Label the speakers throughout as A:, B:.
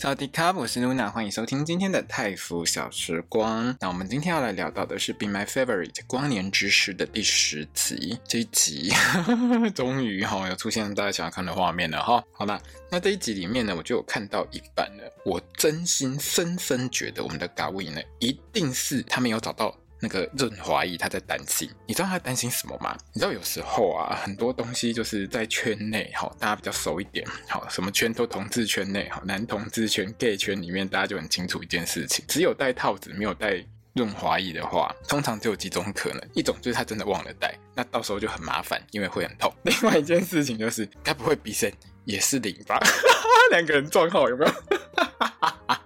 A: 小迪卡，我是露娜欢迎收听今天的泰服小时光。那我们今天要来聊到的是《Be My Favorite》光年之时的第十集。这一集呵呵 终于哈有出现大家想要看的画面了哈。好啦，那这一集里面呢，我就有看到一半了。我真心深深觉得我们的嘎威呢，一定是他没有找到。那个润滑液他在担心，你知道他担心什么吗？你知道有时候啊，很多东西就是在圈内，哈，大家比较熟一点，好，什么圈都同志圈内，哈，男同志圈、gay 圈里面，大家就很清楚一件事情，只有戴套子没有戴润滑液的话，通常只有几种可能，一种就是他真的忘了戴，那到时候就很麻烦，因为会很痛。另外一件事情就是，该不会鼻神也是零吧？两个人撞号有没有？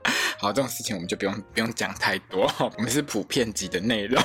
A: 好，这种事情我们就不用不用讲太多，我们是普遍级的内容。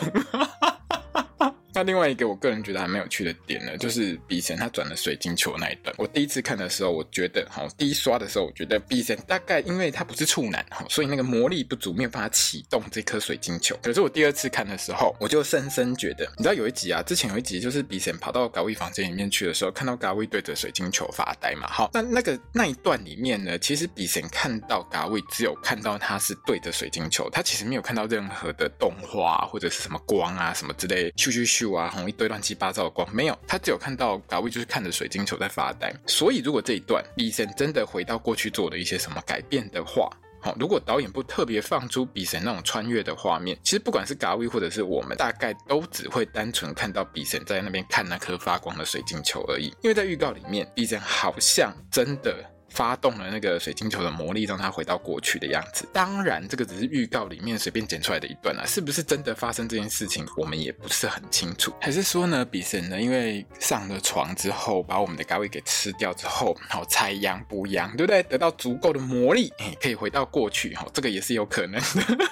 A: 那另外一个我个人觉得还蛮有趣的点呢，就是比神他转了水晶球那一段。我第一次看的时候，我觉得哈，第一刷的时候，我觉得比神大概因为他不是处男哈，所以那个魔力不足，没有办法启动这颗水晶球。可是我第二次看的时候，我就深深觉得，你知道有一集啊，之前有一集就是比神跑到嘎威房间里面去的时候，看到嘎威对着水晶球发呆嘛。好，那那个那一段里面呢，其实比神看到嘎威只有看到他是对着水晶球，他其实没有看到任何的动画或者是什么光啊什么之类，咻咻咻。啊，红一堆乱七八糟的光，没有，他只有看到嘎威就是看着水晶球在发呆。所以，如果这一段比神真的回到过去做了一些什么改变的话，好，如果导演不特别放出比神那种穿越的画面，其实不管是嘎威或者是我们，大概都只会单纯看到比神在那边看那颗发光的水晶球而已。因为在预告里面，比神好像真的。发动了那个水晶球的魔力，让他回到过去的样子。当然，这个只是预告里面随便剪出来的一段啊，是不是真的发生这件事情，我们也不是很清楚。还是说呢，比神呢，因为上了床之后，把我们的咖位给吃掉之后，好采阳补阳，对不对？得到足够的魔力，哎，可以回到过去，哈，这个也是有可能的。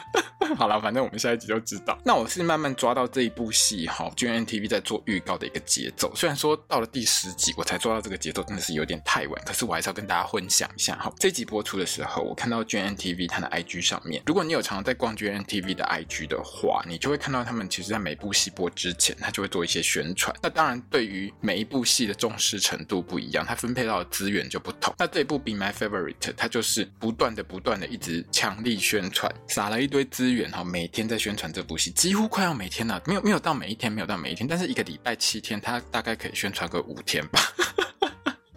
A: 好了，反正我们下一集就知道。那我是慢慢抓到这一部戏哈，GNTV 在做预告的一个节奏。虽然说到了第十集我才抓到这个节奏，真的是有点太晚，可是我还是要跟大家分享一下哈。这集播出的时候，我看到 GNTV 它的 IG 上面，如果你有常常在逛 GNTV 的 IG 的话，你就会看到他们其实在每部戏播之前，他就会做一些宣传。那当然，对于每一部戏的重视程度不一样，它分配到的资源就不同。那这部 Be My Favorite，它就是不断的、不断的一直强力宣传，撒了一堆资源。哈每天在宣传这部戏，几乎快要每天了，没有没有到每一天，没有到每一天，但是一个礼拜七天，他大概可以宣传个五天吧。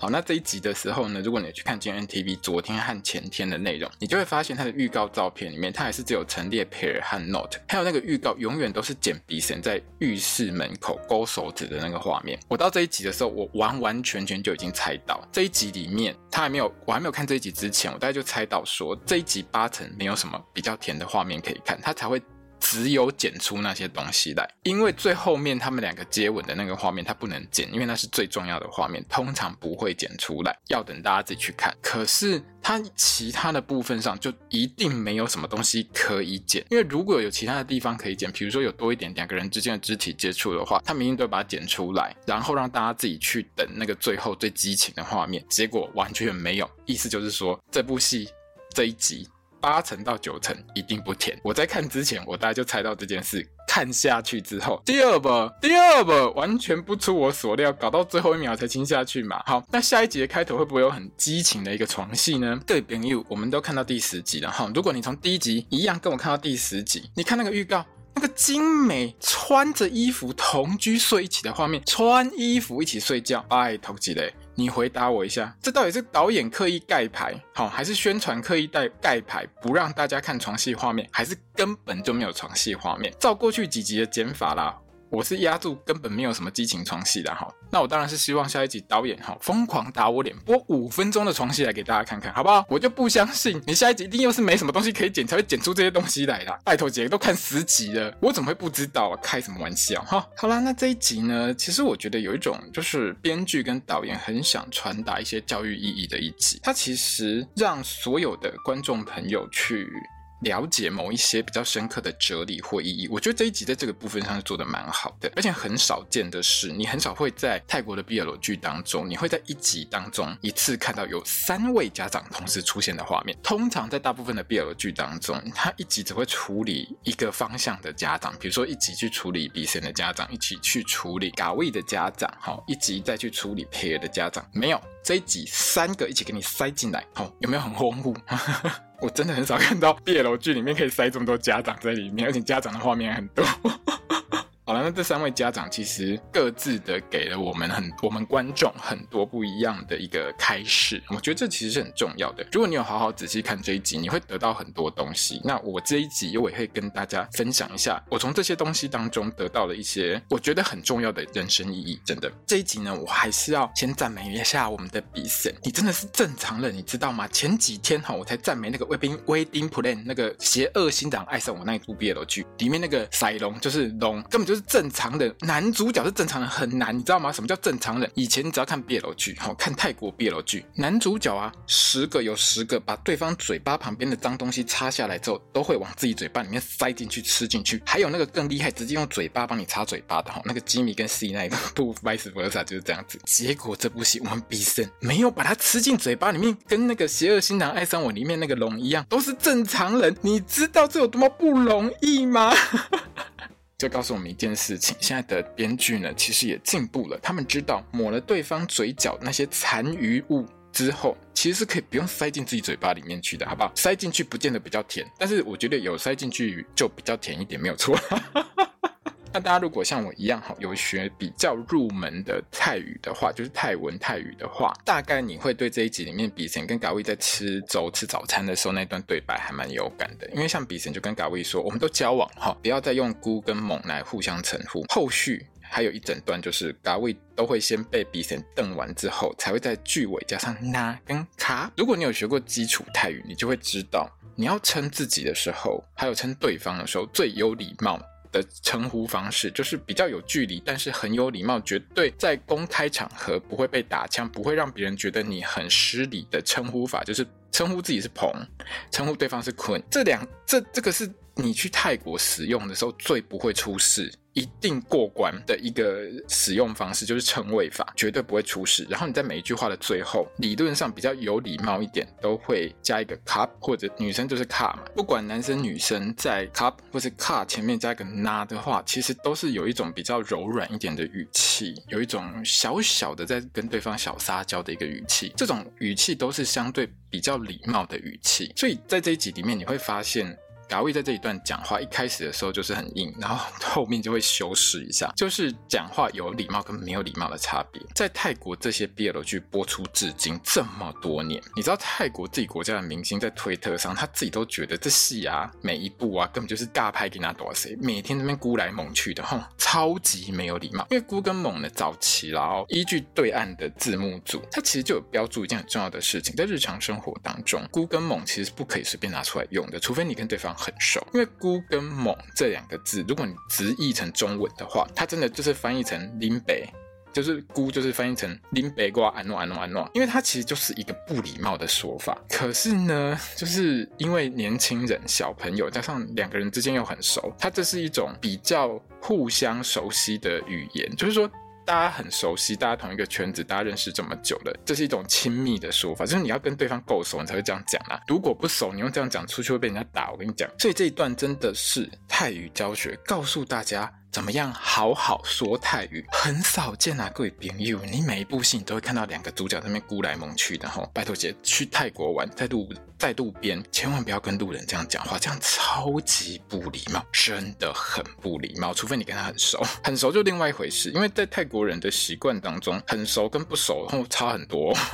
A: 好，那这一集的时候呢，如果你去看 GMMTV 昨天和前天的内容，你就会发现它的预告照片里面，它还是只有陈列 pair 和 note，还有那个预告永远都是剪比神在浴室门口勾手指的那个画面。我到这一集的时候，我完完全全就已经猜到这一集里面，他还没有，我还没有看这一集之前，我大概就猜到说这一集八成没有什么比较甜的画面可以看，他才会。只有剪出那些东西来，因为最后面他们两个接吻的那个画面，它不能剪，因为那是最重要的画面，通常不会剪出来，要等大家自己去看。可是它其他的部分上就一定没有什么东西可以剪，因为如果有其他的地方可以剪，比如说有多一点两个人之间的肢体接触的话，他们一定都把它剪出来，然后让大家自己去等那个最后最激情的画面。结果完全没有，意思就是说这部戏这一集。八成到九成一定不甜。我在看之前，我大概就猜到这件事。看下去之后，第二部，第二部完全不出我所料，搞到最后一秒才亲下去嘛。好，那下一集的开头会不会有很激情的一个床戏呢？各位，朋友，我们都看到第十集了哈。如果你从第一集一样跟我看到第十集，你看那个预告，那个精美穿着衣服同居睡一起的画面，穿衣服一起睡觉，拜托几嘞？你回答我一下，这到底是导演刻意盖牌，好，还是宣传刻意带盖牌，不让大家看床戏画面，还是根本就没有床戏画面？照过去几集的剪法啦。我是压住根本没有什么激情床戏的哈，那我当然是希望下一集导演哈疯狂打我脸，播五分钟的床戏来给大家看看，好不好？我就不相信你下一集一定又是没什么东西可以剪才会剪出这些东西来的。拜托姐都看十集了，我怎么会不知道啊？开什么玩笑哈？好啦，那这一集呢，其实我觉得有一种就是编剧跟导演很想传达一些教育意义的一集，它其实让所有的观众朋友去。了解某一些比较深刻的哲理或意义。我觉得这一集在这个部分上是做得蛮好的，而且很少见的是，你很少会在泰国的 BL 剧当中，你会在一集当中一次看到有三位家长同时出现的画面。通常在大部分的 BL 剧当中，他一集只会处理一个方向的家长，比如说一集去处理 bc 的家长，一起去处理 Gawii 的家长，好，一集再去处理 pa 的家长，没有。这一集三个一起给你塞进来，哦，有没有很丰富？我真的很少看到 BL 剧里面可以塞这么多家长在里面，而且家长的画面很多。好了，那这三位家长其实各自的给了我们很我们观众很多不一样的一个开始，我觉得这其实是很重要的。如果你有好好仔细看这一集，你会得到很多东西。那我这一集我也会跟大家分享一下，我从这些东西当中得到了一些我觉得很重要的人生意义。真的，这一集呢，我还是要先赞美一下我们的比森，你真的是正常人，你知道吗？前几天哈，我才赞美那个卫兵 Wedding Plan 那个邪恶新长爱上我那一部 BL 剧里面那个赛龙，就是龙，根本就是。正常人男主角是正常人很难，你知道吗？什么叫正常人？以前你只要看 BL 剧，好看泰国 BL 剧，男主角啊，十个有十个把对方嘴巴旁边的脏东西擦下来之后，都会往自己嘴巴里面塞进去吃进去。还有那个更厉害，直接用嘴巴帮你擦嘴巴的哈，那个吉米跟 C 那一部 Vice Versa 就是这样子。结果这部戏我们比森没有把它吃进嘴巴里面，跟那个邪恶新郎爱上我里面那个龙一样，都是正常人。你知道这有多么不容易吗？就告诉我们一件事情：现在的编剧呢，其实也进步了。他们知道抹了对方嘴角那些残余物之后，其实是可以不用塞进自己嘴巴里面去的，好不好？塞进去不见得比较甜，但是我觉得有塞进去就比较甜一点，没有错。那大家如果像我一样哈，有学比较入门的泰语的话，就是泰文泰语的话，大概你会对这一集里面比神跟嘎威在吃粥吃早餐的时候那段对白还蛮有感的，因为像比神就跟嘎威说，我们都交往哈，不要再用姑跟猛来互相称呼。后续还有一整段就是嘎威都会先被比神瞪完之后，才会在句尾加上那跟卡。如果你有学过基础泰语，你就会知道，你要称自己的时候，还有称对方的时候，最有礼貌的称呼方式就是比较有距离，但是很有礼貌，绝对在公开场合不会被打枪，不会让别人觉得你很失礼的称呼法，就是称呼自己是彭，称呼对方是坤。这两这这个是你去泰国使用的时候最不会出事。一定过关的一个使用方式就是称谓法，绝对不会出事。然后你在每一句话的最后，理论上比较有礼貌一点，都会加一个 cup 或者女生就是 car 嘛。不管男生女生在 cup 或是 car 前面加一个 na 的话，其实都是有一种比较柔软一点的语气，有一种小小的在跟对方小撒娇的一个语气。这种语气都是相对比较礼貌的语气。所以在这一集里面，你会发现。Gawii 在这一段讲话一开始的时候就是很硬，然后 后面就会修饰一下，就是讲话有礼貌跟没有礼貌的差别。在泰国这些 BL 剧播出至今这么多年，你知道泰国自己国家的明星在推特上，他自己都觉得这戏啊每一部啊根本就是尬拍给他多谁，每天那边孤来猛去的，哼，超级没有礼貌。因为孤跟猛的早期啦，哦，依据对岸的字幕组，它其实就有标注一件很重要的事情，在日常生活当中，孤跟猛其实是不可以随便拿出来用的，除非你跟对方。很熟，因为“姑”跟“猛”这两个字，如果你直译成中文的话，它真的就是翻译成“林北”，就是“姑”就是翻译成“林北瓜安诺安诺安诺”，因为它其实就是一个不礼貌的说法。可是呢，就是因为年轻人、小朋友加上两个人之间又很熟，它这是一种比较互相熟悉的语言，就是说。大家很熟悉，大家同一个圈子，大家认识这么久了，这是一种亲密的说法，就是你要跟对方够熟，你才会这样讲啦。如果不熟，你用这样讲出去会被人家打。我跟你讲，所以这一段真的是泰语教学，告诉大家。怎么样好好说泰语？很少见啊，各位朋友，你每一部戏你都会看到两个主角在那边孤来猛去的吼。拜托姐，去泰国玩，在路在路边，千万不要跟路人这样讲话，这样超级不礼貌，真的很不礼貌。除非你跟他很熟，很熟就另外一回事。因为在泰国人的习惯当中，很熟跟不熟然后差很多。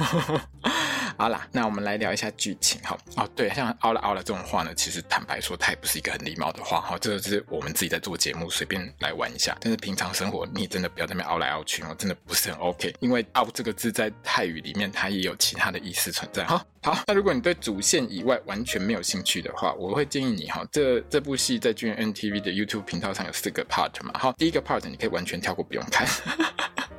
A: 好啦，那我们来聊一下剧情哈。哦，对，像“凹了凹了”这种话呢，其实坦白说，它也不是一个很礼貌的话哈。这个是我们自己在做节目随便来玩一下，但是平常生活你真的不要在那边凹来凹去哦，真的不是很 OK。因为“凹”这个字在泰语里面它也有其他的意思存在。好，好，那如果你对主线以外完全没有兴趣的话，我会建议你哈，这这部戏在 GMMTV 的 YouTube 频道上有四个 part 嘛。好，第一个 part 你可以完全跳过不用看。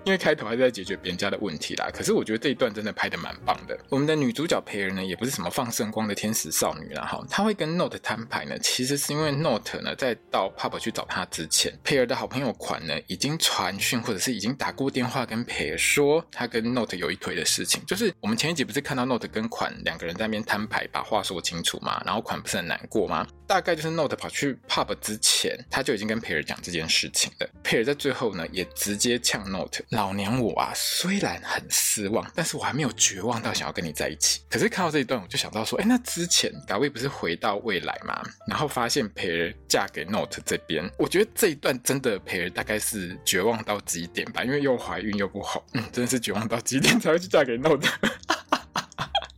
A: 因为开头还在解决别人家的问题啦。可是我觉得这一段真的拍得蛮棒的。我们的女主角培儿呢，也不是什么放圣光的天使少女啦哈，她会跟 Note 摊牌呢，其实是因为 Note 呢在到 Pub 去找她之前，培儿的好朋友款呢已经传讯或者是已经打过电话跟培儿说，他跟 Note 有一腿的事情。就是我们前一集不是看到 Note 跟款两个人在那边摊牌，把话说清楚嘛，然后款不是很难过吗？大概就是 Note 跑去 Pub 之前，他就已经跟培儿讲这件事情了。培儿在最后呢，也直接呛 Note：“ 老娘我啊，虽然很失望，但是我还没有绝望到想要跟你在一起。”可是看到这一段，我就想到说：“哎，那之前大卫不是回到未来吗？然后发现培儿嫁给 Note 这边，我觉得这一段真的培儿大概是绝望到极点吧，因为又怀孕又不好，嗯，真的是绝望到极点才会去嫁给 Note。”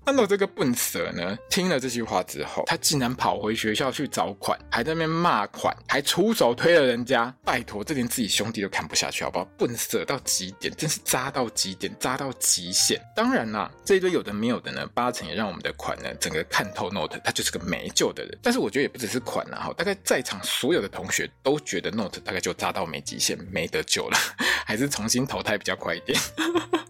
A: 看到这个笨蛇呢，听了这句话之后，他竟然跑回学校去找款，还在那边骂款，还出手推了人家。拜托，这连自己兄弟都看不下去，好不好？笨蛇到极点，真是渣到极点，渣到极限。当然啦，这一堆有的没有的呢，八成也让我们的款呢，整个看透 Note，他就是个没救的人。但是我觉得也不只是款啦，哈，大概在场所有的同学都觉得 Note 大概就渣到没极限，没得救了，还是重新投胎比较快一点。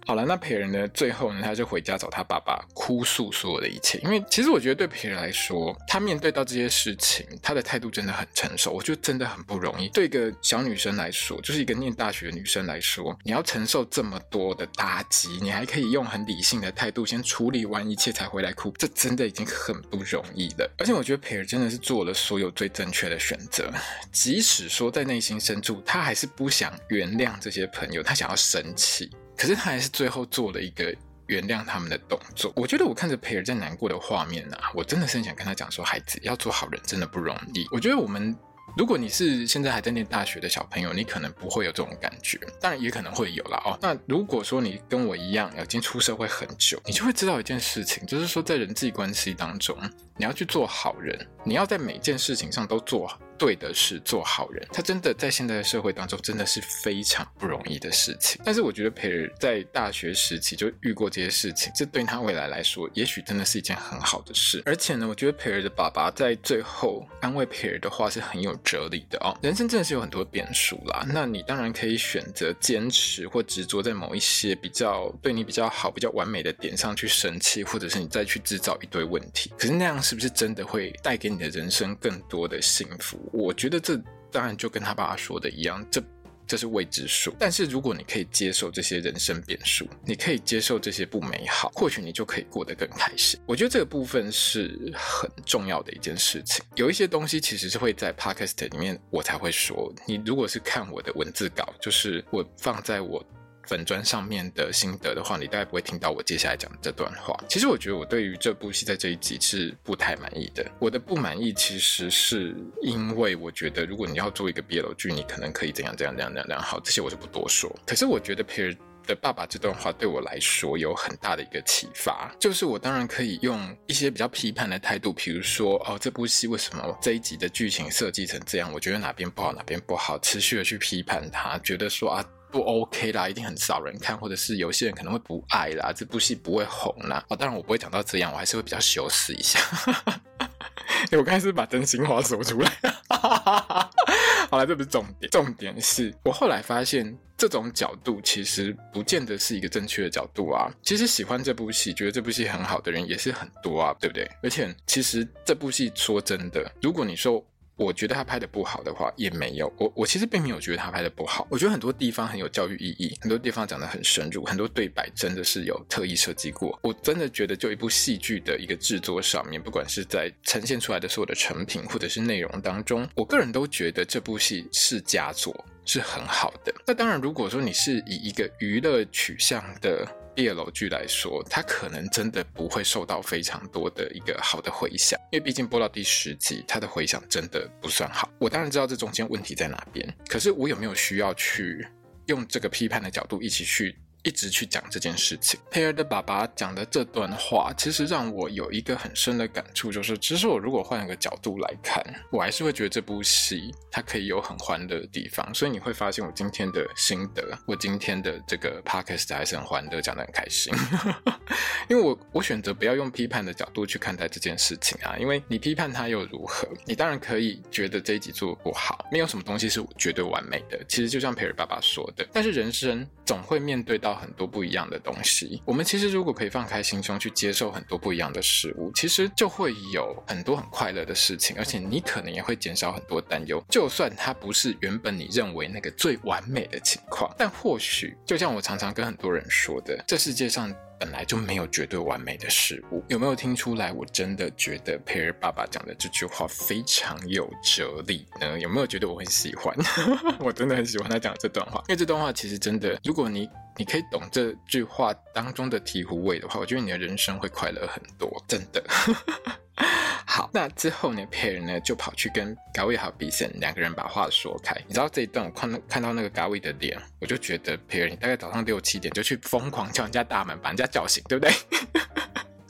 A: 好了，那培儿呢？最后呢，他就回家找他爸爸哭诉所有的一切。因为其实我觉得对培儿来说，他面对到这些事情，他的态度真的很成熟。我觉得真的很不容易。对一个小女生来说，就是一个念大学的女生来说，你要承受这么多的打击，你还可以用很理性的态度先处理完一切才回来哭，这真的已经很不容易了。而且我觉得培儿真的是做了所有最正确的选择，即使说在内心深处，他还是不想原谅这些朋友，他想要生气。可是他还是最后做了一个原谅他们的动作。我觉得我看着培尔在难过的画面啊，我真的是很想跟他讲说，孩子要做好人真的不容易。我觉得我们，如果你是现在还在念大学的小朋友，你可能不会有这种感觉，当然也可能会有啦哦。那如果说你跟我一样已经出社会很久，你就会知道一件事情，就是说在人际关系当中，你要去做好人，你要在每件事情上都做。对的是做好人，他真的在现在的社会当中真的是非常不容易的事情。但是我觉得培儿在大学时期就遇过这些事情，这对他未来来说，也许真的是一件很好的事。而且呢，我觉得培儿的爸爸在最后安慰培儿的话是很有哲理的哦。人生真的是有很多变数啦，那你当然可以选择坚持或执着在某一些比较对你比较好、比较完美的点上去生气，或者是你再去制造一堆问题。可是那样是不是真的会带给你的人生更多的幸福？我觉得这当然就跟他爸爸说的一样，这这是未知数。但是如果你可以接受这些人生变数，你可以接受这些不美好，或许你就可以过得更开心。我觉得这个部分是很重要的一件事情。有一些东西其实是会在 Podcast 里面我才会说。你如果是看我的文字稿，就是我放在我。粉砖上面的心得的话，你大概不会听到我接下来讲的这段话。其实我觉得我对于这部戏在这一集是不太满意的。我的不满意其实是因为我觉得，如果你要做一个 BL 剧，你可能可以怎样怎样怎样怎样好，这些我就不多说。可是我觉得培儿的爸爸这段话对我来说有很大的一个启发，就是我当然可以用一些比较批判的态度，比如说哦，这部戏为什么这一集的剧情设计成这样？我觉得哪边不好，哪边不好，持续的去批判他，觉得说啊。不 OK 啦，一定很少人看，或者是有些人可能会不爱啦，这部戏不会红啦。哦，当然我不会讲到这样，我还是会比较修饰一下。欸、我开始把真心话说出来。好了，这不是重点，重点是我后来发现这种角度其实不见得是一个正确的角度啊。其实喜欢这部戏，觉得这部戏很好的人也是很多啊，对不对？而且其实这部戏说真的，如果你说。我觉得他拍的不好的话，也没有。我我其实并没有觉得他拍的不好。我觉得很多地方很有教育意义，很多地方讲得很深入，很多对白真的是有特意设计过。我真的觉得，就一部戏剧的一个制作上面，不管是在呈现出来的所有的成品，或者是内容当中，我个人都觉得这部戏是佳作，是很好的。那当然，如果说你是以一个娱乐取向的。BL 剧来说，它可能真的不会受到非常多的一个好的回响，因为毕竟播到第十集，它的回响真的不算好。我当然知道这中间问题在哪边，可是我有没有需要去用这个批判的角度一起去一直去讲这件事情。佩尔的爸爸讲的这段话，其实让我有一个很深的感触，就是其实我如果换一个角度来看，我还是会觉得这部戏它可以有很欢乐的地方。所以你会发现我今天的心得，我今天的这个 podcast 还是很欢乐，讲得很开心。因为我我选择不要用批判的角度去看待这件事情啊，因为你批判它又如何？你当然可以觉得这一集做的不好，没有什么东西是绝对完美的。其实就像佩尔爸爸说的，但是人生总会面对到到很多不一样的东西。我们其实如果可以放开心胸去接受很多不一样的事物，其实就会有很多很快乐的事情，而且你可能也会减少很多担忧。就算它不是原本你认为那个最完美的情况，但或许就像我常常跟很多人说的，这世界上。本来就没有绝对完美的事物，有没有听出来？我真的觉得佩儿爸爸讲的这句话非常有哲理呢。有没有觉得我很喜欢？我真的很喜欢他讲的这段话，因为这段话其实真的，如果你你可以懂这句话当中的醍醐味的话，我觉得你的人生会快乐很多，真的。好，那之后呢，佩尔呢就跑去跟嘎维好比森两个人把话说开。你知道这一段，我看到看到那个嘎维的脸，我就觉得佩尔，你大概早上六七点就去疯狂叫人家大门，把人家叫醒，对不对？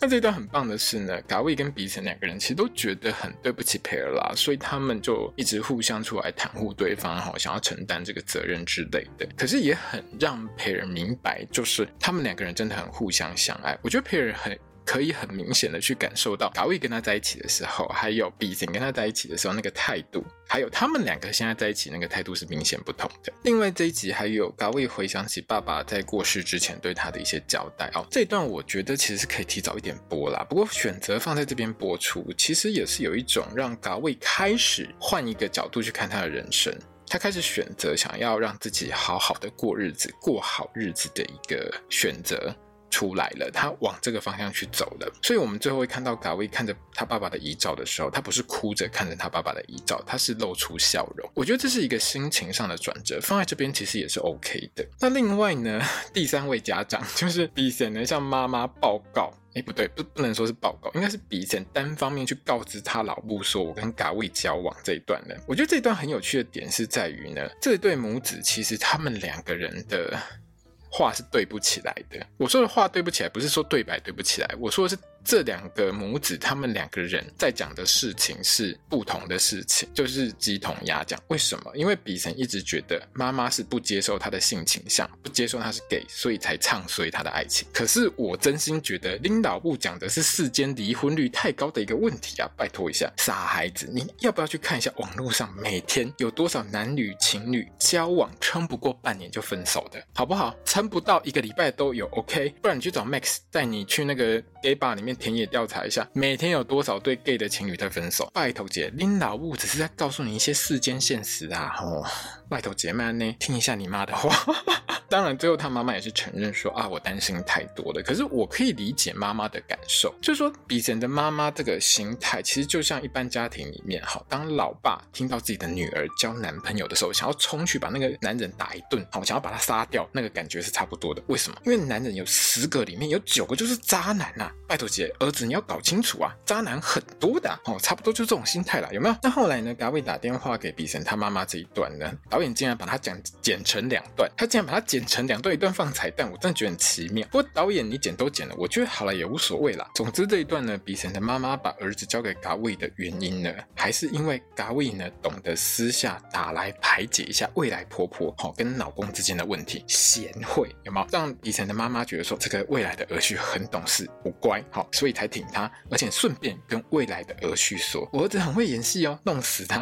A: 那这一段很棒的是呢，嘎卫跟比森两个人其实都觉得很对不起佩尔啦，所以他们就一直互相出来袒护对方，哈，想要承担这个责任之类的。可是也很让佩尔明白，就是他们两个人真的很互相相爱。我觉得佩尔很。可以很明显的去感受到，嘎卫跟他在一起的时候，还有比森跟他在一起的时候那个态度，还有他们两个现在在一起那个态度是明显不同的。另外这一集还有嘎卫回想起爸爸在过世之前对他的一些交代哦，这一段我觉得其实是可以提早一点播啦。不过选择放在这边播出，其实也是有一种让嘎卫开始换一个角度去看他的人生，他开始选择想要让自己好好的过日子、过好日子的一个选择。出来了，他往这个方向去走了，所以我们最后会看到嘎卫看着他爸爸的遗照的时候，他不是哭着看着他爸爸的遗照，他是露出笑容。我觉得这是一个心情上的转折，放在这边其实也是 OK 的。那另外呢，第三位家长就是比森呢向妈妈报告，哎，不对，不不能说是报告，应该是比森单方面去告知他老母说，我跟嘎卫交往这一段呢。我觉得这一段很有趣的点是在于呢，这对母子其实他们两个人的。话是对不起来的。我说的话对不起来，不是说对白对不起来，我说的是。这两个母子，他们两个人在讲的事情是不同的事情，就是鸡同鸭讲。为什么？因为比神一直觉得妈妈是不接受他的性倾向，不接受他是 gay，所以才唱衰他的爱情。可是我真心觉得领导部讲的是世间离婚率太高的一个问题啊！拜托一下，傻孩子，你要不要去看一下网络上每天有多少男女情侣交往撑不过半年就分手的，好不好？撑不到一个礼拜都有，OK？不然你去找 Max 带你去那个 gay bar 里面。田野调查一下，每天有多少对 gay 的情侣在分手？拜托姐，拎老物只是在告诉你一些世间现实啊！哦，拜托姐妹呢，听一下你妈的话。当然，最后他妈妈也是承认说啊，我担心太多了。可是我可以理解妈妈的感受，就是说，比森的妈妈这个心态，其实就像一般家庭里面，好，当老爸听到自己的女儿交男朋友的时候，想要冲去把那个男人打一顿，好，想要把他杀掉，那个感觉是差不多的。为什么？因为男人有十个里面有九个就是渣男呐、啊！拜托姐。儿子，你要搞清楚啊，渣男很多的哦，差不多就这种心态了，有没有？那后来呢？嘎卫打电话给比神他妈妈这一段呢，导演竟然把它讲剪成两段，他竟然把它剪成两段，一段放彩蛋，我真的觉得很奇妙。不过导演你剪都剪了，我觉得好了也无所谓啦。总之这一段呢，比神的妈妈把儿子交给嘎卫的原因呢，还是因为嘎卫呢懂得私下打来排解一下未来婆婆好跟老公之间的问题，贤惠有没有？让比神的妈妈觉得说这个未来的儿婿很懂事，不乖，好，所以。才挺他，而且顺便跟未来的儿婿说：“我儿子很会演戏哦，弄死他！”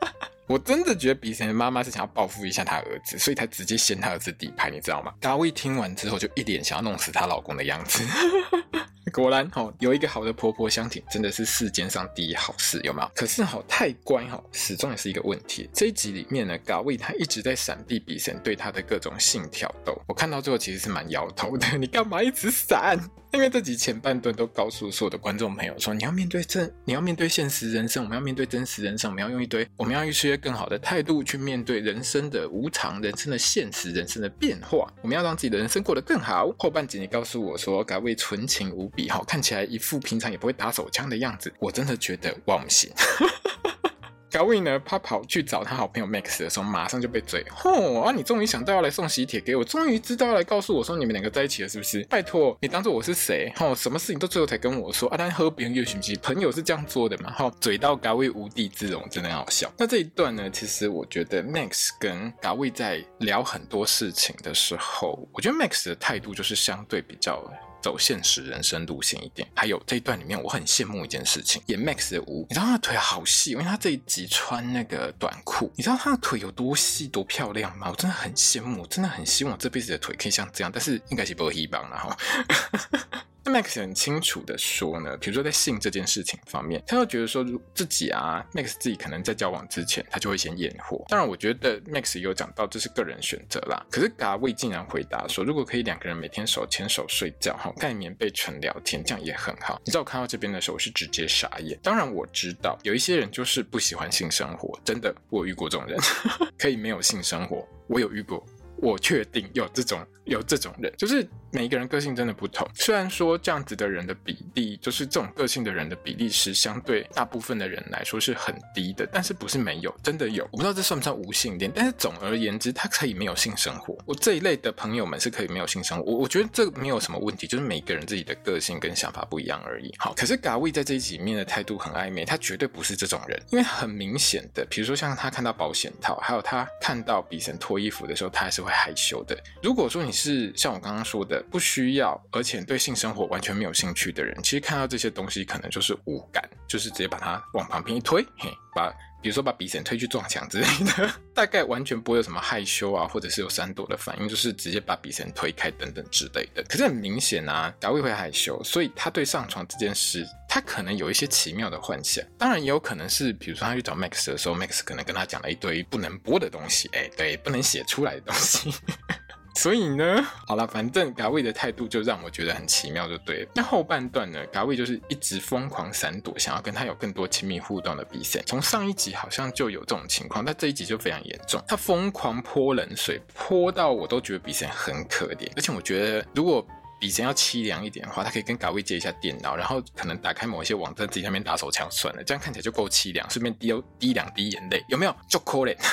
A: 我真的觉得比神的妈妈是想要报复一下他儿子，所以才直接掀他儿子底牌，你知道吗？大卫听完之后就一脸想要弄死她老公的样子。果然哈，有一个好的婆婆相挺，真的是世间上第一好事，有没有？可是哈，太乖哈，始终也是一个问题。这一集里面呢，嘎卫他一直在闪避比神对他的各种性挑逗，我看到最后其实是蛮摇头的。你干嘛一直闪？因为这集前半段都告诉所有的观众朋友说，你要面对这，你要面对现实人生，我们要面对真实人生，我们要用一堆，我们要用一些更好的态度去面对人生的无常、人生的现实、人生的变化。我们要让自己的人生过得更好。后半集你告诉我说，改为纯情无比，好看起来一副平常也不会打手枪的样子，我真的觉得哇，不行。嘎威呢，他跑去找他好朋友 Max 的时候，马上就被追。吼啊！你终于想到要来送喜帖给我，终于知道要来告诉我说你们两个在一起了，是不是？拜托，你当做我是谁？吼，什么事情都最后才跟我说啊？但喝别人又行不行？朋友是这样做的嘛？吼，嘴到嘎威无地自容，真的很好笑。那这一段呢，其实我觉得 Max 跟嘎威在聊很多事情的时候，我觉得 Max 的态度就是相对比较。走现实人生路线一点，还有这一段里面，我很羡慕一件事情，演 Max 的吴，你知道他的腿好细，因为他这一集穿那个短裤，你知道他的腿有多细多漂亮吗？我真的很羡慕，真的很希望我这辈子的腿可以像这样，但是应该是不会一帮了哈。那 Max 很清楚的说呢，比如说在性这件事情方面，他又觉得说自己啊，Max 自己可能在交往之前，他就会先验货。当然，我觉得 Max 有讲到这是个人选择啦。可是嘎卫竟然回答说，如果可以两个人每天手牵手睡觉，哈，盖棉被纯聊天，这样也很好。你知道我看到这边的时候，我是直接傻眼。当然我知道有一些人就是不喜欢性生活，真的，我遇过这种人，可以没有性生活，我有遇过。我确定有这种有这种人，就是每一个人个性真的不同。虽然说这样子的人的比例，就是这种个性的人的比例是相对大部分的人来说是很低的，但是不是没有，真的有。我不知道这算不算无性恋，但是总而言之，他可以没有性生活。我这一类的朋友们是可以没有性生活，我我觉得这没有什么问题，就是每个人自己的个性跟想法不一样而已。好，可是嘎卫在这一集里面的态度很暧昧，他绝对不是这种人，因为很明显的，比如说像他看到保险套，还有他看到比神脱衣服的时候，他还是会害羞的。如果说你是像我刚刚说的不需要，而且对性生活完全没有兴趣的人，其实看到这些东西可能就是无感，就是直接把它往旁边一推，嘿，把比如说把笔仙推去撞墙之类的，大概完全不会有什么害羞啊，或者是有闪躲的反应，就是直接把笔仙推开等等之类的。可是很明显啊，嘎卫会害羞，所以他对上床这件事，他可能有一些奇妙的幻想。当然也有可能是，比如说他去找 Max 的时候，Max 可能跟他讲了一堆不能播的东西，哎，对，不能写出来的东西。所以呢，好了，反正嘎卫的态度就让我觉得很奇妙，就对了。那后半段呢，嘎卫就是一直疯狂闪躲，想要跟他有更多亲密互动的比赛。从上一集好像就有这种情况，但这一集就非常严重，他疯狂泼冷水，泼到我都觉得比赛很可怜。而且我觉得，如果比赛要凄凉一点的话，他可以跟嘎卫借一下电脑，然后可能打开某一些网站，自己在那边打手枪算了，这样看起来就够凄凉，顺便滴滴两滴眼泪，有没有？就可怜。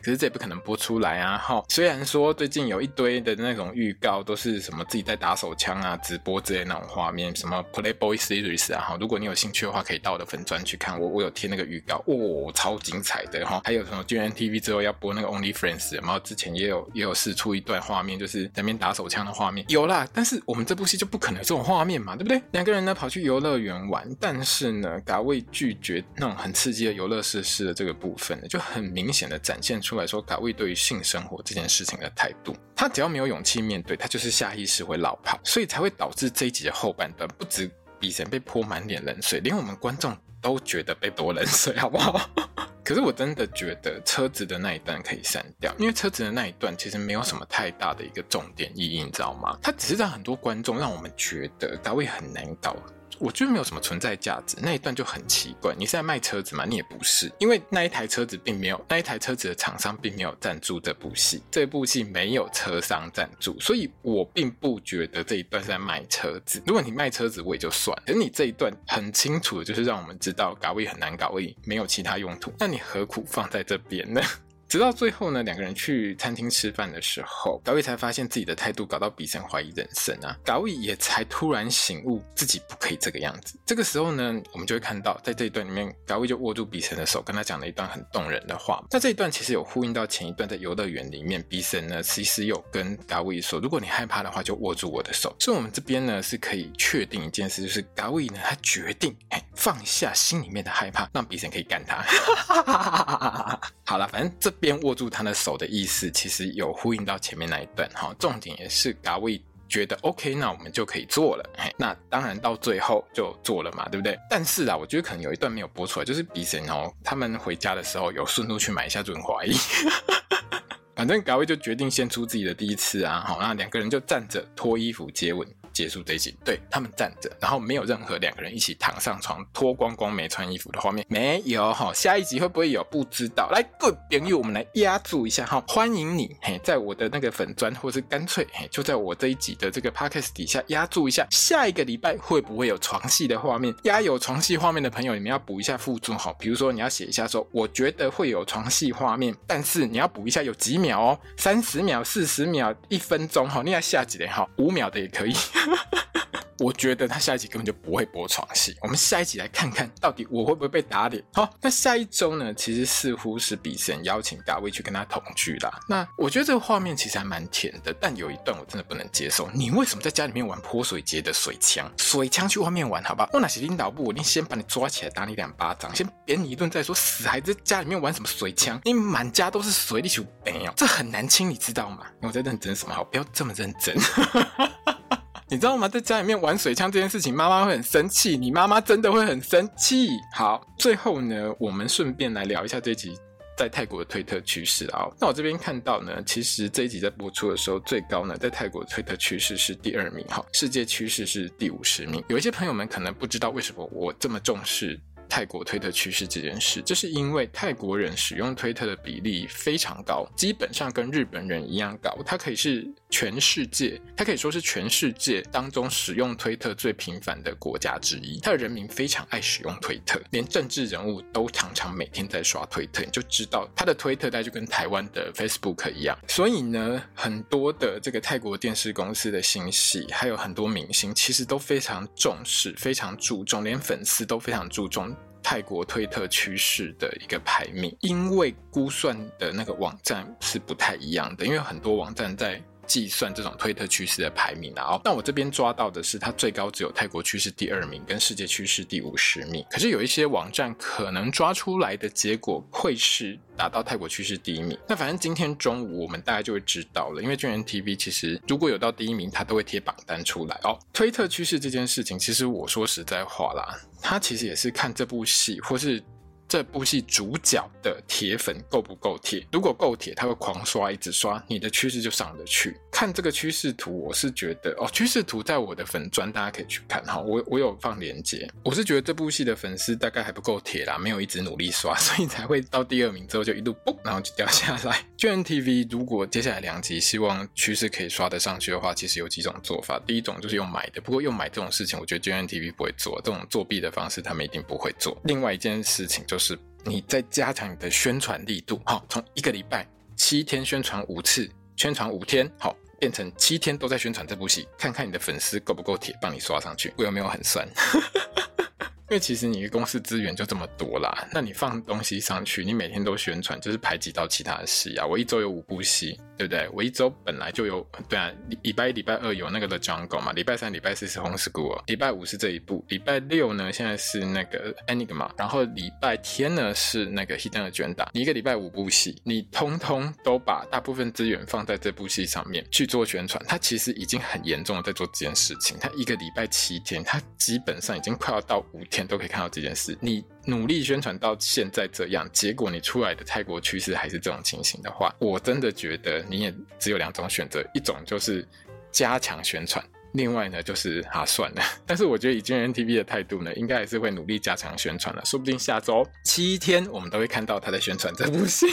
A: 可是这也不可能播出来啊！哈，虽然说最近有一堆的那种预告，都是什么自己在打手枪啊、直播之类那种画面，什么 Playboy Series 啊，哈，如果你有兴趣的话，可以到我的粉专去看，我我有贴那个预告，哦，超精彩的哈！还有什么 gmtv 之后要播那个 Only Friends，然后之前也有也有试出一段画面，就是在那边打手枪的画面，有啦。但是我们这部戏就不可能有这种画面嘛，对不对？两个人呢跑去游乐园玩，但是呢，嘎卫拒绝那种很刺激的游乐设施的这个部分呢，就很明显的展现出。来说，嘎卫对于性生活这件事情的态度，他只要没有勇气面对，他就是下意识会老跑，所以才会导致这一集的后半段，不止比神被泼满脸冷水，连我们观众都觉得被泼冷水，好不好？可是我真的觉得车子的那一段可以删掉，因为车子的那一段其实没有什么太大的一个重点意义，你知道吗？它只是让很多观众让我们觉得大卫很难搞。我觉得没有什么存在价值，那一段就很奇怪。你是在卖车子吗？你也不是，因为那一台车子并没有，那一台车子的厂商并没有赞助这部戏，这部戏没有车商赞助，所以我并不觉得这一段是在卖车子。如果你卖车子，我也就算。可是你这一段很清楚的就是让我们知道搞卫很难搞，位没有其他用途，那你何苦放在这边呢？直到最后呢，两个人去餐厅吃饭的时候，嘎卫才发现自己的态度搞到比森怀疑人生啊！嘎卫也才突然醒悟自己不可以这个样子。这个时候呢，我们就会看到，在这一段里面，嘎卫就握住比森的手，跟他讲了一段很动人的话。那这一段其实有呼应到前一段，在游乐园里面，比森呢其实有跟嘎卫说，如果你害怕的话，就握住我的手。所以我们这边呢是可以确定一件事，就是嘎卫呢他决定哎放下心里面的害怕，让比森可以干他。好了，反正这。边握住他的手的意思，其实有呼应到前面那一段哈。重点也是嘎卫觉得 OK，那我们就可以做了。嘿，那当然到最后就做了嘛，对不对？但是啊，我觉得可能有一段没有播出来，就是比神哦，他们回家的时候有顺路去买一下润滑液。反正嘎卫就决定先出自己的第一次啊，好，那两个人就站着脱衣服接吻。结束这一集。对，他们站着，然后没有任何两个人一起躺上床脱光光没穿衣服的画面，没有哈。下一集会不会有？不知道。来，各位朋友，我们来压注一下哈，欢迎你嘿，在我的那个粉砖，或是干脆嘿，就在我这一集的这个 podcast 底下压注一下，下一个礼拜会不会有床戏的画面？压有床戏画面的朋友，你们要补一下附注哈，比如说你要写一下说，我觉得会有床戏画面，但是你要补一下有几秒哦，三十秒、四十秒、一分钟哈，你要下几点哈，五秒的也可以。我觉得他下一集根本就不会播床戏，我们下一集来看看到底我会不会被打脸。好，那下一周呢？其实似乎是比神邀请大卫去跟他同居啦。那我觉得这个画面其实还蛮甜的，但有一段我真的不能接受。你为什么在家里面玩泼水节的水枪？水枪去外面玩好吧？我哪是领导部，我一定先把你抓起来打你两巴掌，先扁你一顿再说。死孩子家里面玩什么水枪？你满家都是水，你就没有，这很难清，你知道吗？我在认真什么？好，不要这么认真。你知道吗？在家里面玩水枪这件事情，妈妈会很生气。你妈妈真的会很生气。好，最后呢，我们顺便来聊一下这集在泰国的推特趋势啊。那我这边看到呢，其实这一集在播出的时候，最高呢在泰国的推特趋势是第二名，哈，世界趋势是第五十名。有一些朋友们可能不知道为什么我这么重视。泰国推特趋势这件事，这是因为泰国人使用推特的比例非常高，基本上跟日本人一样高。它可以是全世界，它可以说是全世界当中使用推特最频繁的国家之一。它的人民非常爱使用推特，连政治人物都常常每天在刷推特，你就知道它的推特大概就跟台湾的 Facebook 一样。所以呢，很多的这个泰国电视公司的星系，还有很多明星，其实都非常重视，非常注重，连粉丝都非常注重。泰国推特趋势的一个排名，因为估算的那个网站是不太一样的，因为很多网站在计算这种推特趋势的排名啊。哦，那我这边抓到的是，它最高只有泰国趋势第二名跟世界趋势第五十名，可是有一些网站可能抓出来的结果会是。达到泰国趋势第一名，那反正今天中午我们大概就会知道了，因为巨人 TV 其实如果有到第一名，它都会贴榜单出来哦。推特趋势这件事情，其实我说实在话啦，它其实也是看这部戏或是。这部戏主角的铁粉够不够铁？如果够铁，他会狂刷，一直刷，你的趋势就上得去。看这个趋势图，我是觉得哦，趋势图在我的粉专，大家可以去看哈。我我有放链接。我是觉得这部戏的粉丝大概还不够铁啦，没有一直努力刷，所以才会到第二名之后就一路嘣，然后就掉下来。巨元 TV 如果接下来两集希望趋势可以刷得上去的话，其实有几种做法。第一种就是用买的，不过用买这种事情，我觉得巨元 TV 不会做这种作弊的方式，他们一定不会做。另外一件事情就。就是你在加强你的宣传力度，好，从一个礼拜七天宣传五次，宣传五天，好，变成七天都在宣传这部戏，看看你的粉丝够不够铁，帮你刷上去，我有没有很酸？因为其实你的公司资源就这么多啦，那你放东西上去，你每天都宣传，就是排挤到其他的戏啊。我一周有五部戏。对不对？我一周本来就有，对啊，礼拜一、礼拜二有那个 The Jungle 嘛，礼拜三、礼拜四是 Homeschool，礼拜五是这一部，礼拜六呢现在是那个 Enigma，然后礼拜天呢是那个 Hidden Agenda。你一个礼拜五部戏，你通通都把大部分资源放在这部戏上面去做宣传，它其实已经很严重的在做这件事情。它一个礼拜七天，它基本上已经快要到五天都可以看到这件事。你努力宣传到现在这样，结果你出来的泰国趋势还是这种情形的话，我真的觉得你也只有两种选择，一种就是加强宣传，另外呢就是啊算了。但是我觉得以金 N T V 的态度呢，应该还是会努力加强宣传了，说不定下周七天我们都会看到他在宣传这部戏。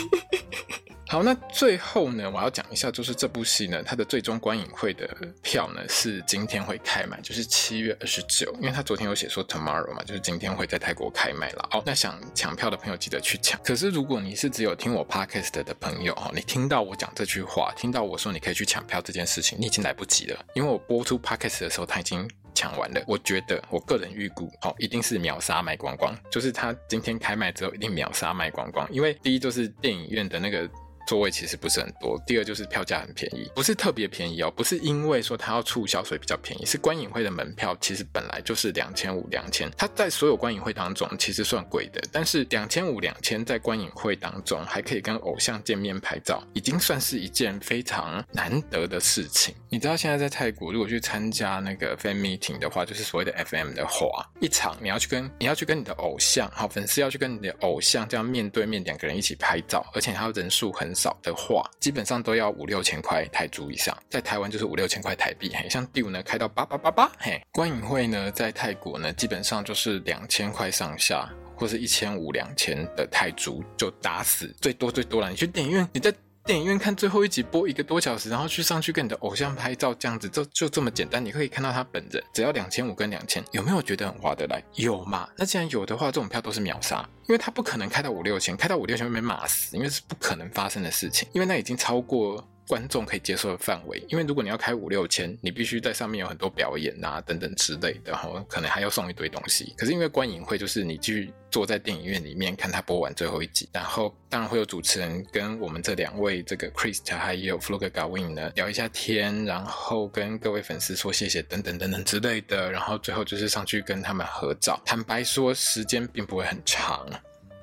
A: 好，那最后呢，我要讲一下，就是这部戏呢，它的最终观影会的票呢是今天会开卖，就是七月二十九，因为他昨天有写说 tomorrow 嘛，就是今天会在泰国开卖了。哦，那想抢票的朋友记得去抢。可是如果你是只有听我 podcast 的朋友哦，你听到我讲这句话，听到我说你可以去抢票这件事情，你已经来不及了，因为我播出 podcast 的时候，他已经抢完了。我觉得我个人预估，哦，一定是秒杀卖光光，就是他今天开卖之后一定秒杀卖光光，因为第一就是电影院的那个。座位其实不是很多，第二就是票价很便宜，不是特别便宜哦，不是因为说它要促销所以比较便宜，是观影会的门票其实本来就是两千五两千，它在所有观影会当中其实算贵的，但是两千五两千在观影会当中还可以跟偶像见面拍照，已经算是一件非常难得的事情。你知道现在在泰国如果去参加那个 fan meeting 的话，就是所谓的 FM 的话，一场你要去跟你要去跟你的偶像，好，粉丝要去跟你的偶像这样面对面两个人一起拍照，而且还有人数很。少的话，基本上都要五六千块泰铢以上，在台湾就是五六千块台币。嘿，像 Diu 呢开到八八八八，嘿，观影会呢在泰国呢基本上就是两千块上下，或是一千五两千的泰铢就打死，最多最多了。你去电影院，你在。电影院看最后一集播一个多小时，然后去上去跟你的偶像拍照，这样子就就这么简单。你可以看到他本人，只要两千五跟两千，有没有觉得很划得来？有嘛？那既然有的话，这种票都是秒杀，因为他不可能开到五六千，开到五六千会被骂死，因为是不可能发生的事情，因为那已经超过。观众可以接受的范围，因为如果你要开五六千，你必须在上面有很多表演啊等等之类的，然后可能还要送一堆东西。可是因为观影会就是你继续坐在电影院里面看他播完最后一集，然后当然会有主持人跟我们这两位这个 Christ，还有 Flug Gawin 呢聊一下天，然后跟各位粉丝说谢谢等等等等之类的，然后最后就是上去跟他们合照。坦白说，时间并不会很长，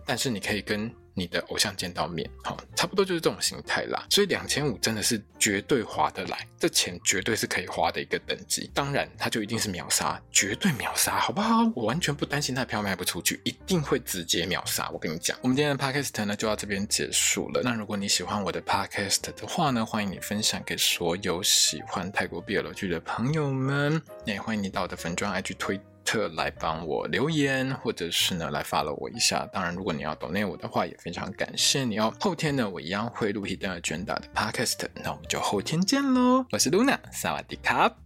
A: 但是你可以跟。你的偶像见到面，好，差不多就是这种形态啦。所以两千五真的是绝对划得来，这钱绝对是可以花的一个等级。当然，它就一定是秒杀，绝对秒杀，好不好？我完全不担心它票卖不出去，一定会直接秒杀。我跟你讲，我们今天的 podcast 呢就到这边结束了。那如果你喜欢我的 podcast 的话呢，欢迎你分享给所有喜欢泰国 BL 剧的朋友们。也欢迎你到我的粉专 IG 推。特来帮我留言，或者是呢来 follow 我一下。当然，如果你要 donate 我的话，也非常感谢你哦。后天呢，我一样会录 Hidden Agenda 的 podcast，那我们就后天见喽。我是 Luna，萨瓦迪卡。